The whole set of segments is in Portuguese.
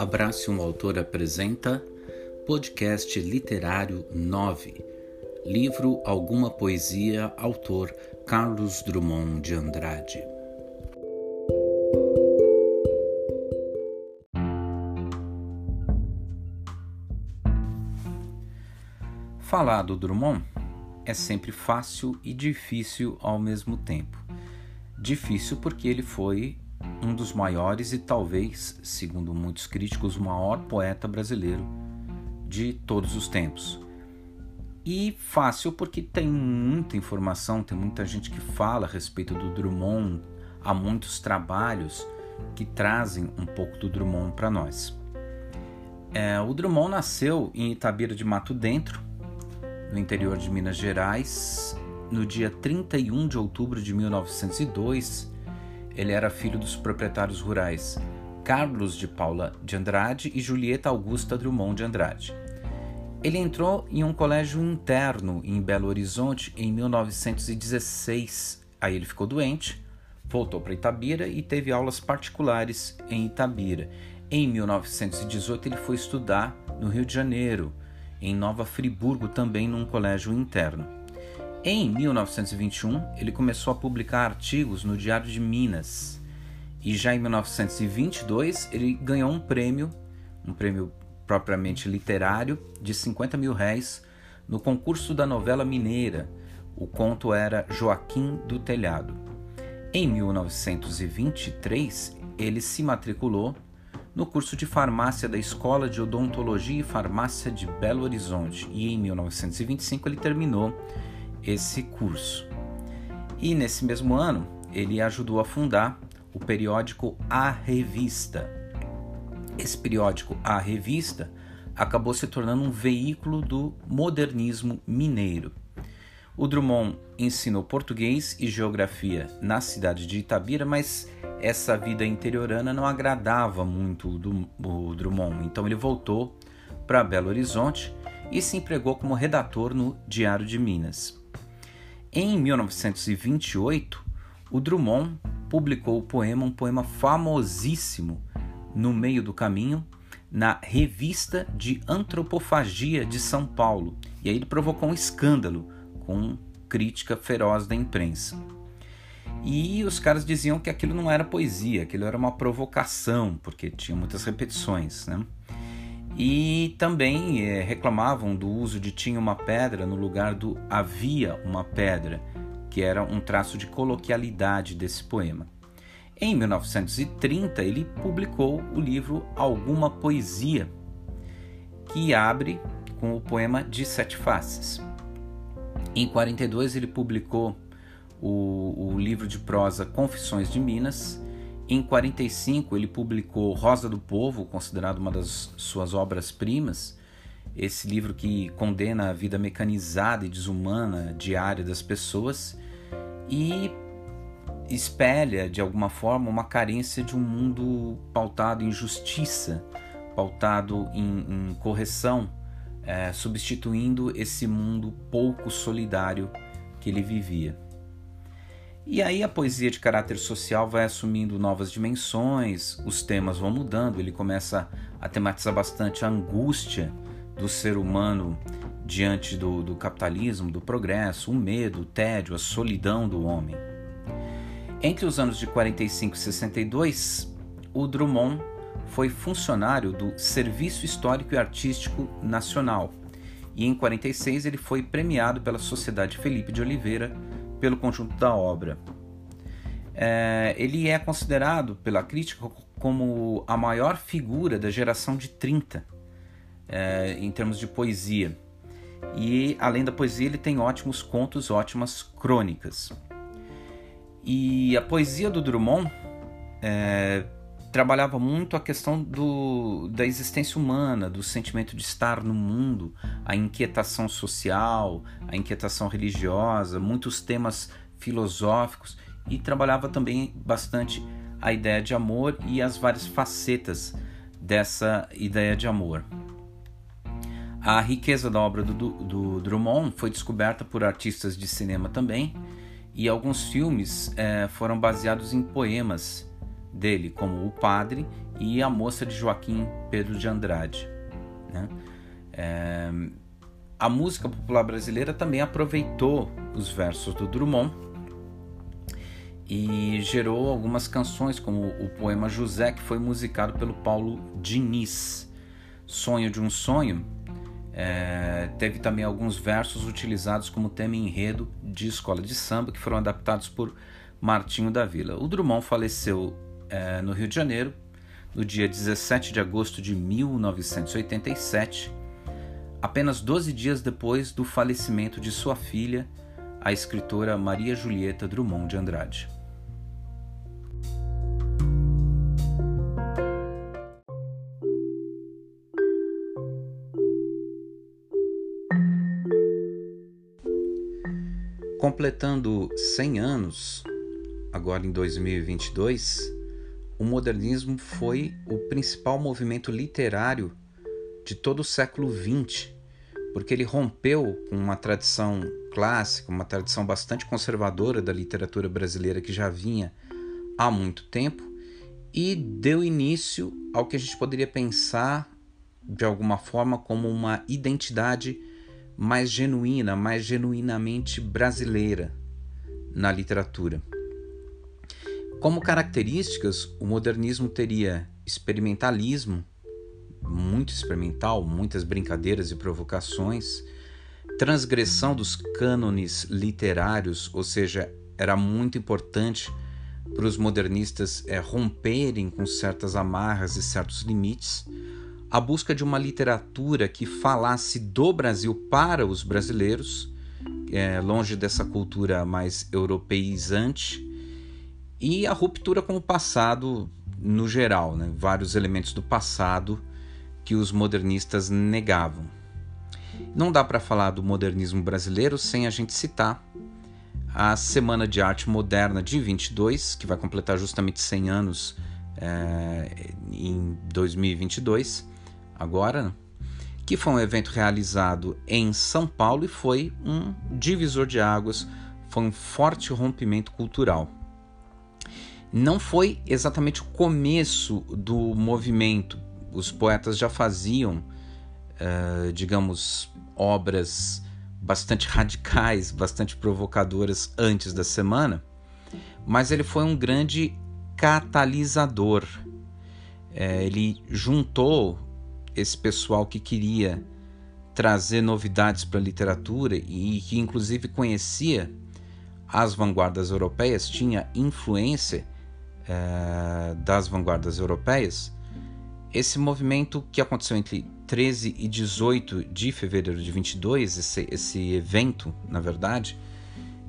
Abraço um Autor apresenta Podcast Literário 9 Livro Alguma Poesia Autor Carlos Drummond de Andrade Falar do Drummond é sempre fácil e difícil ao mesmo tempo. Difícil porque ele foi um dos maiores e talvez, segundo muitos críticos, o maior poeta brasileiro de todos os tempos. E fácil porque tem muita informação, tem muita gente que fala a respeito do Drummond, há muitos trabalhos que trazem um pouco do Drummond para nós. É, o Drummond nasceu em Itabira de Mato Dentro, no interior de Minas Gerais, no dia 31 de outubro de 1902 ele era filho dos proprietários rurais Carlos de Paula de Andrade e Julieta Augusta Drummond de Andrade. Ele entrou em um colégio interno em Belo Horizonte em 1916. Aí ele ficou doente, voltou para Itabira e teve aulas particulares em Itabira. Em 1918 ele foi estudar no Rio de Janeiro, em Nova Friburgo, também num colégio interno. Em 1921, ele começou a publicar artigos no Diário de Minas. E já em 1922, ele ganhou um prêmio, um prêmio propriamente literário, de 50 mil réis no concurso da novela mineira. O conto era Joaquim do Telhado. Em 1923, ele se matriculou no curso de farmácia da Escola de Odontologia e Farmácia de Belo Horizonte e em 1925 ele terminou esse curso. E nesse mesmo ano, ele ajudou a fundar o periódico A Revista. Esse periódico A Revista acabou se tornando um veículo do modernismo mineiro. O Drummond ensinou português e geografia na cidade de Itabira, mas essa vida interiorana não agradava muito o Drummond, então ele voltou para Belo Horizonte e se empregou como redator no Diário de Minas. Em 1928, o Drummond publicou o poema, um poema famosíssimo, No Meio do Caminho, na Revista de Antropofagia de São Paulo. E aí ele provocou um escândalo com crítica feroz da imprensa. E os caras diziam que aquilo não era poesia, aquilo era uma provocação, porque tinha muitas repetições, né? E também é, reclamavam do uso de tinha uma pedra no lugar do havia uma pedra, que era um traço de coloquialidade desse poema. Em 1930, ele publicou o livro Alguma Poesia, que abre com o poema De Sete Faces. Em 42, ele publicou o, o livro de prosa Confissões de Minas em 45, ele publicou Rosa do Povo, considerado uma das suas obras-primas, esse livro que condena a vida mecanizada e desumana diária das pessoas e espelha de alguma forma uma carência de um mundo pautado em justiça, pautado em, em correção, é, substituindo esse mundo pouco solidário que ele vivia. E aí a poesia de caráter social vai assumindo novas dimensões, os temas vão mudando, ele começa a tematizar bastante a angústia do ser humano diante do, do capitalismo, do progresso, o medo, o tédio, a solidão do homem. Entre os anos de 45 e 62, o Drummond foi funcionário do Serviço Histórico e Artístico Nacional e em 46 ele foi premiado pela Sociedade Felipe de Oliveira pelo conjunto da obra. É, ele é considerado pela crítica como a maior figura da geração de 30 é, em termos de poesia. E além da poesia, ele tem ótimos contos, ótimas crônicas. E a poesia do Drummond é, trabalhava muito a questão do, da existência humana, do sentimento de estar no mundo, a inquietação social, a inquietação religiosa, muitos temas filosóficos e trabalhava também bastante a ideia de amor e as várias facetas dessa ideia de amor. A riqueza da obra do, do, Drummond foi descoberta por artistas de cinema também, e alguns filmes é, foram baseados em poemas dele, como O Padre e A Moça de Joaquim Pedro de Andrade. Né? É, a música popular brasileira também aproveitou os versos do Drummond e gerou algumas canções, como o poema José, que foi musicado pelo Paulo Diniz. Sonho de um Sonho é, teve também alguns versos utilizados como tema enredo de escola de samba, que foram adaptados por Martinho da Vila. O Drummond faleceu é, no Rio de Janeiro no dia 17 de agosto de 1987, apenas 12 dias depois do falecimento de sua filha, a escritora Maria Julieta Drummond de Andrade. Completando 100 anos, agora em 2022, o modernismo foi o principal movimento literário de todo o século XX, porque ele rompeu com uma tradição clássica, uma tradição bastante conservadora da literatura brasileira que já vinha há muito tempo e deu início ao que a gente poderia pensar de alguma forma como uma identidade mais genuína, mais genuinamente brasileira na literatura. Como características, o modernismo teria experimentalismo, muito experimental, muitas brincadeiras e provocações, transgressão dos cânones literários, ou seja, era muito importante para os modernistas é, romperem com certas amarras e certos limites a busca de uma literatura que falasse do Brasil para os brasileiros, é, longe dessa cultura mais europeizante, e a ruptura com o passado no geral, né? vários elementos do passado que os modernistas negavam. Não dá para falar do modernismo brasileiro sem a gente citar a Semana de Arte Moderna de 22, que vai completar justamente 100 anos é, em 2022, agora, né? que foi um evento realizado em São Paulo e foi um divisor de águas, foi um forte rompimento cultural. Não foi exatamente o começo do movimento, os poetas já faziam, uh, digamos, obras bastante radicais, bastante provocadoras antes da semana, mas ele foi um grande catalisador. É, ele juntou esse pessoal que queria trazer novidades para a literatura e que inclusive conhecia as vanguardas europeias, tinha influência é, das vanguardas europeias, esse movimento que aconteceu entre 13 e 18 de fevereiro de 22, esse, esse evento, na verdade,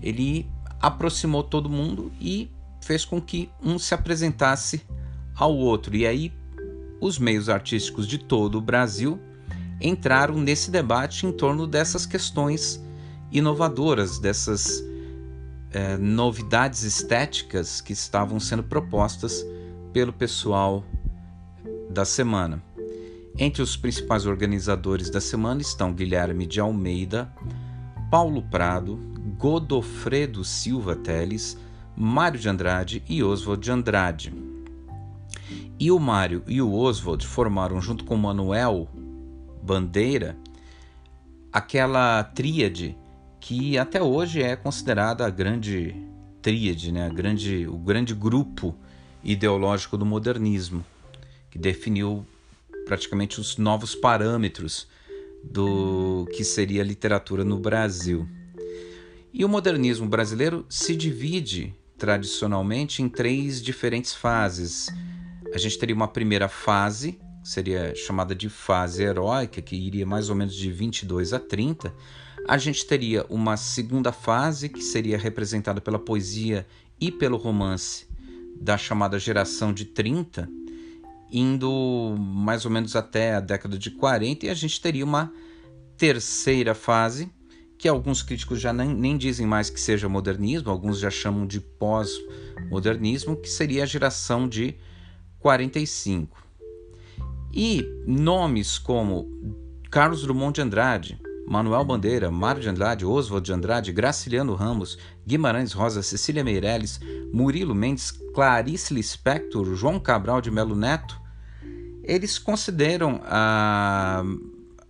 ele aproximou todo mundo e fez com que um se apresentasse ao outro. E aí os meios artísticos de todo o Brasil entraram nesse debate em torno dessas questões inovadoras, dessas é, novidades estéticas que estavam sendo propostas pelo pessoal da semana. Entre os principais organizadores da semana estão Guilherme de Almeida, Paulo Prado, Godofredo Silva Teles, Mário de Andrade e Oswald de Andrade. E o Mário e o Oswald formaram, junto com Manuel Bandeira, aquela tríade que até hoje é considerada a grande tríade, né? a grande, o grande grupo ideológico do modernismo, que definiu praticamente os novos parâmetros do que seria a literatura no Brasil. E o modernismo brasileiro se divide tradicionalmente em três diferentes fases a gente teria uma primeira fase, seria chamada de fase heróica, que iria mais ou menos de 22 a 30. A gente teria uma segunda fase, que seria representada pela poesia e pelo romance da chamada geração de 30, indo mais ou menos até a década de 40, e a gente teria uma terceira fase, que alguns críticos já nem, nem dizem mais que seja modernismo, alguns já chamam de pós-modernismo, que seria a geração de 45. E nomes como Carlos Drummond de Andrade, Manuel Bandeira, Mário de Andrade, Oswald de Andrade, Graciliano Ramos, Guimarães Rosa, Cecília Meirelles, Murilo Mendes, Clarice Lispector, João Cabral de Melo Neto, eles consideram a,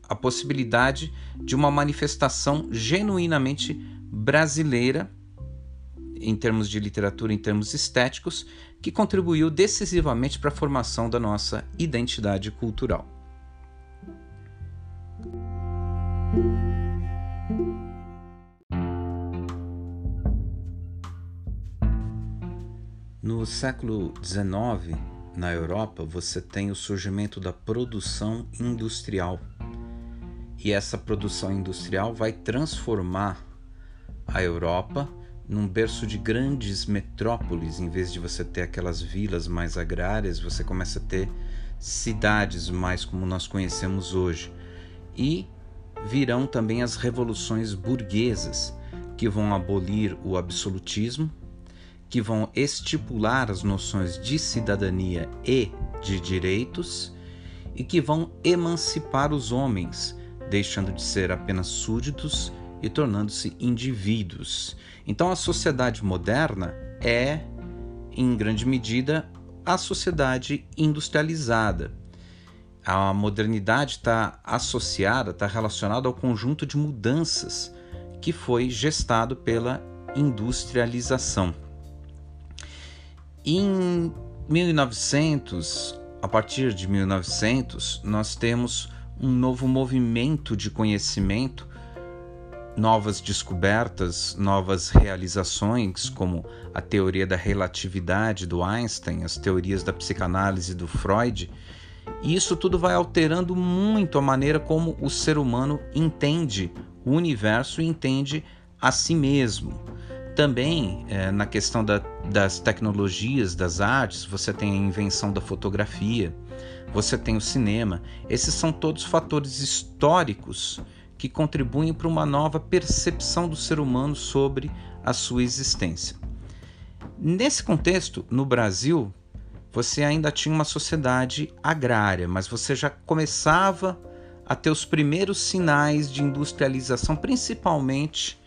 a possibilidade de uma manifestação genuinamente brasileira em termos de literatura, em termos estéticos, que contribuiu decisivamente para a formação da nossa identidade cultural. No século XIX, na Europa, você tem o surgimento da produção industrial. E essa produção industrial vai transformar a Europa num berço de grandes metrópoles, em vez de você ter aquelas vilas mais agrárias, você começa a ter cidades mais como nós conhecemos hoje. E virão também as revoluções burguesas, que vão abolir o absolutismo, que vão estipular as noções de cidadania e de direitos e que vão emancipar os homens, deixando de ser apenas súditos e tornando-se indivíduos. Então a sociedade moderna é, em grande medida, a sociedade industrializada. A modernidade está associada, está relacionada ao conjunto de mudanças que foi gestado pela industrialização. Em 1900, a partir de 1900, nós temos um novo movimento de conhecimento novas descobertas, novas realizações, como a teoria da relatividade do Einstein, as teorias da psicanálise do Freud. E isso tudo vai alterando muito a maneira como o ser humano entende o universo e entende a si mesmo. Também é, na questão da, das tecnologias, das artes, você tem a invenção da fotografia, você tem o cinema. Esses são todos fatores históricos que contribuem para uma nova percepção do ser humano sobre a sua existência. Nesse contexto, no Brasil, você ainda tinha uma sociedade agrária, mas você já começava a ter os primeiros sinais de industrialização, principalmente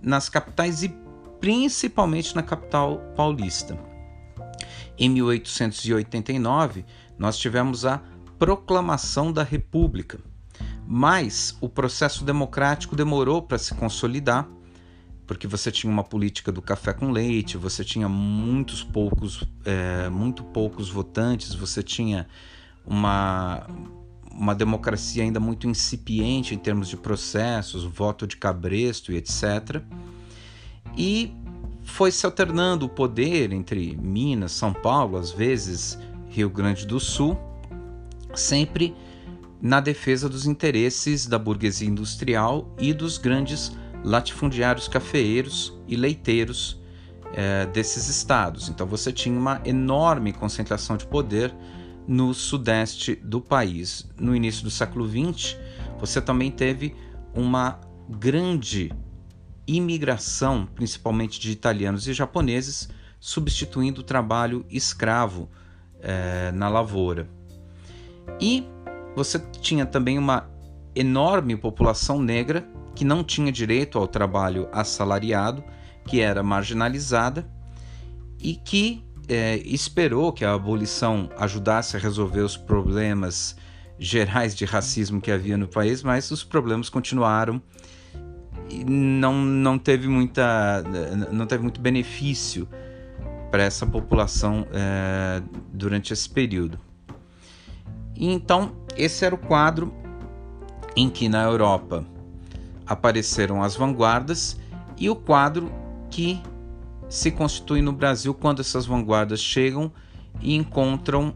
nas capitais e principalmente na capital paulista. Em 1889, nós tivemos a Proclamação da República, mas o processo democrático demorou para se consolidar, porque você tinha uma política do café com leite, você tinha muitos poucos, é, muito poucos votantes, você tinha uma, uma democracia ainda muito incipiente em termos de processos, voto de cabresto e etc. E foi se alternando o poder entre Minas, São Paulo, às vezes Rio Grande do Sul, sempre na defesa dos interesses da burguesia industrial e dos grandes latifundiários cafeeiros e leiteiros é, desses estados. Então você tinha uma enorme concentração de poder no sudeste do país. No início do século XX, você também teve uma grande imigração, principalmente de italianos e japoneses, substituindo o trabalho escravo é, na lavoura. E você tinha também uma enorme população negra que não tinha direito ao trabalho assalariado, que era marginalizada e que é, esperou que a abolição ajudasse a resolver os problemas gerais de racismo que havia no país, mas os problemas continuaram e não, não teve muita não teve muito benefício para essa população é, durante esse período. E então, esse era o quadro em que na Europa apareceram as vanguardas e o quadro que se constitui no Brasil quando essas vanguardas chegam e encontram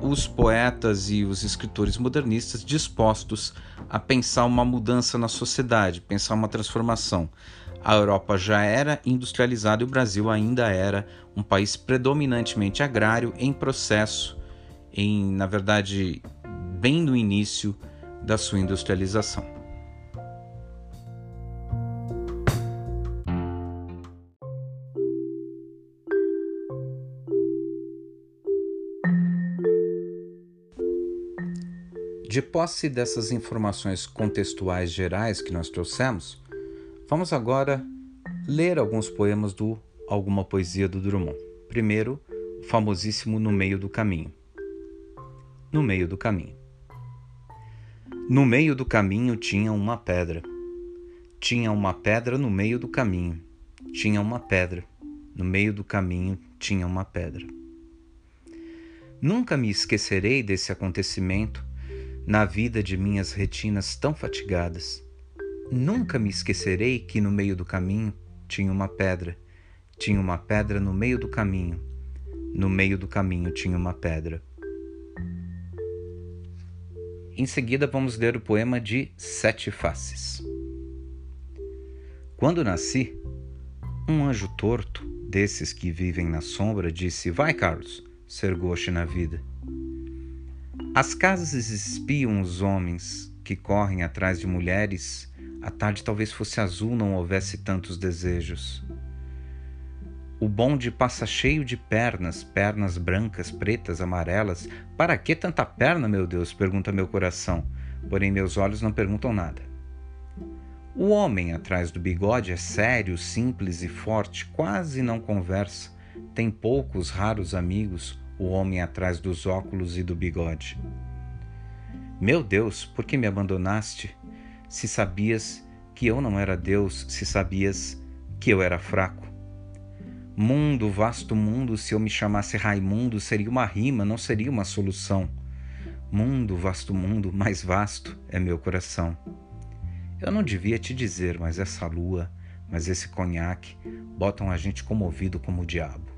os poetas e os escritores modernistas dispostos a pensar uma mudança na sociedade, pensar uma transformação. A Europa já era industrializada e o Brasil ainda era um país predominantemente agrário em processo em, na verdade, bem no início da sua industrialização. De posse dessas informações contextuais gerais que nós trouxemos, vamos agora ler alguns poemas do Alguma Poesia do Drummond. Primeiro, o famosíssimo No Meio do Caminho. no meio do caminho. No meio do caminho tinha uma pedra. Tinha uma pedra no meio do caminho. Tinha uma pedra. No meio do caminho tinha uma pedra. Nunca me esquecerei desse acontecimento na vida de minhas retinas tão fatigadas. Nunca me esquecerei que no meio do caminho tinha uma pedra. Tinha uma pedra no meio do caminho. No meio do caminho tinha uma pedra. Em seguida, vamos ler o poema de Sete Faces. Quando nasci, um anjo torto, desses que vivem na sombra, disse: Vai, Carlos, ser goste na vida. As casas espiam os homens que correm atrás de mulheres. A tarde talvez fosse azul, não houvesse tantos desejos. O bonde passa cheio de pernas, pernas brancas, pretas, amarelas. Para que tanta perna, meu Deus? pergunta meu coração. Porém, meus olhos não perguntam nada. O homem atrás do bigode é sério, simples e forte, quase não conversa. Tem poucos raros amigos, o homem atrás dos óculos e do bigode. Meu Deus, por que me abandonaste? Se sabias que eu não era Deus, se sabias que eu era fraco. Mundo, vasto mundo, se eu me chamasse Raimundo, seria uma rima, não seria uma solução. Mundo, vasto mundo, mais vasto é meu coração. Eu não devia te dizer, mas essa lua, mas esse conhaque botam a gente comovido como o diabo.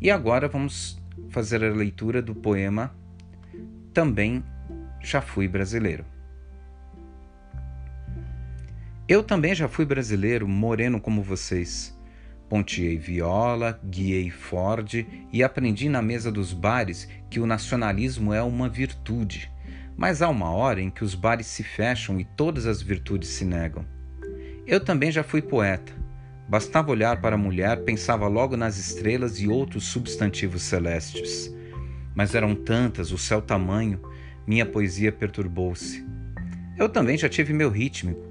E agora vamos fazer a leitura do poema Também Já Fui Brasileiro. Eu também já fui brasileiro, moreno como vocês. Ponteei viola, guiei Ford e aprendi na mesa dos bares que o nacionalismo é uma virtude. Mas há uma hora em que os bares se fecham e todas as virtudes se negam. Eu também já fui poeta. Bastava olhar para a mulher, pensava logo nas estrelas e outros substantivos celestes. Mas eram tantas, o céu tamanho, minha poesia perturbou-se. Eu também já tive meu rítmico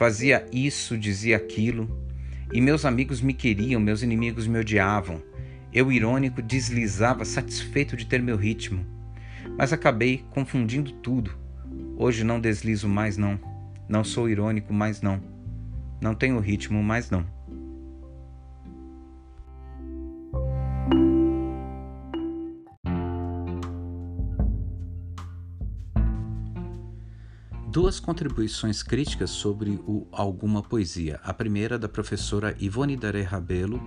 Fazia isso, dizia aquilo, e meus amigos me queriam, meus inimigos me odiavam. Eu, irônico, deslizava, satisfeito de ter meu ritmo. Mas acabei confundindo tudo. Hoje não deslizo mais, não. Não sou irônico mais, não. Não tenho ritmo mais, não. Duas contribuições críticas sobre o Alguma Poesia. A primeira da professora Ivone Daré Rabelo,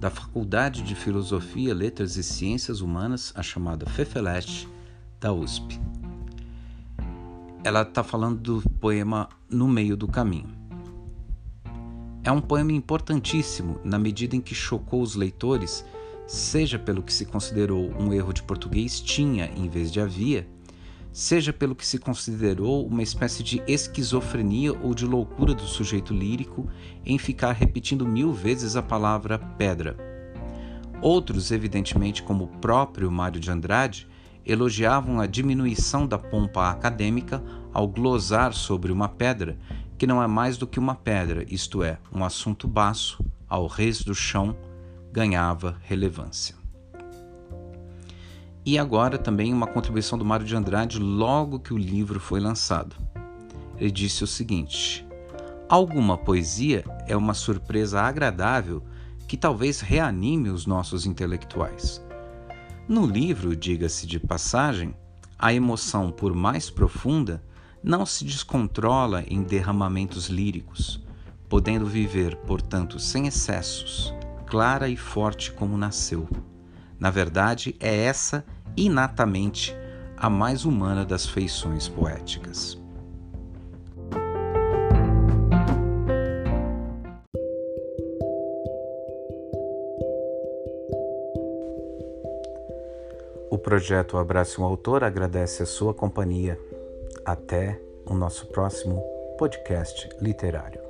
da Faculdade de Filosofia, Letras e Ciências Humanas, a chamada FEFELESH, da USP. Ela está falando do poema No Meio do Caminho. É um poema importantíssimo na medida em que chocou os leitores, seja pelo que se considerou um erro de português tinha em vez de havia, seja pelo que se considerou uma espécie de esquizofrenia ou de loucura do sujeito lírico em ficar repetindo mil vezes a palavra pedra. Outros, evidentemente, como o próprio Mário de Andrade, elogiavam a diminuição da pompa acadêmica ao glosar sobre uma pedra, que não é mais do que uma pedra, isto é, um assunto baço, ao res do chão, ganhava relevância. E agora também uma contribuição do Mário de Andrade logo que o livro foi lançado. Ele disse o seguinte: Alguma poesia é uma surpresa agradável que talvez reanime os nossos intelectuais. No livro, diga-se de passagem, a emoção, por mais profunda, não se descontrola em derramamentos líricos, podendo viver, portanto, sem excessos, clara e forte como nasceu. Na verdade, é essa inatamente a mais humana das feições poéticas. O projeto Abraço um Autor agradece a sua companhia. Até o nosso próximo podcast literário.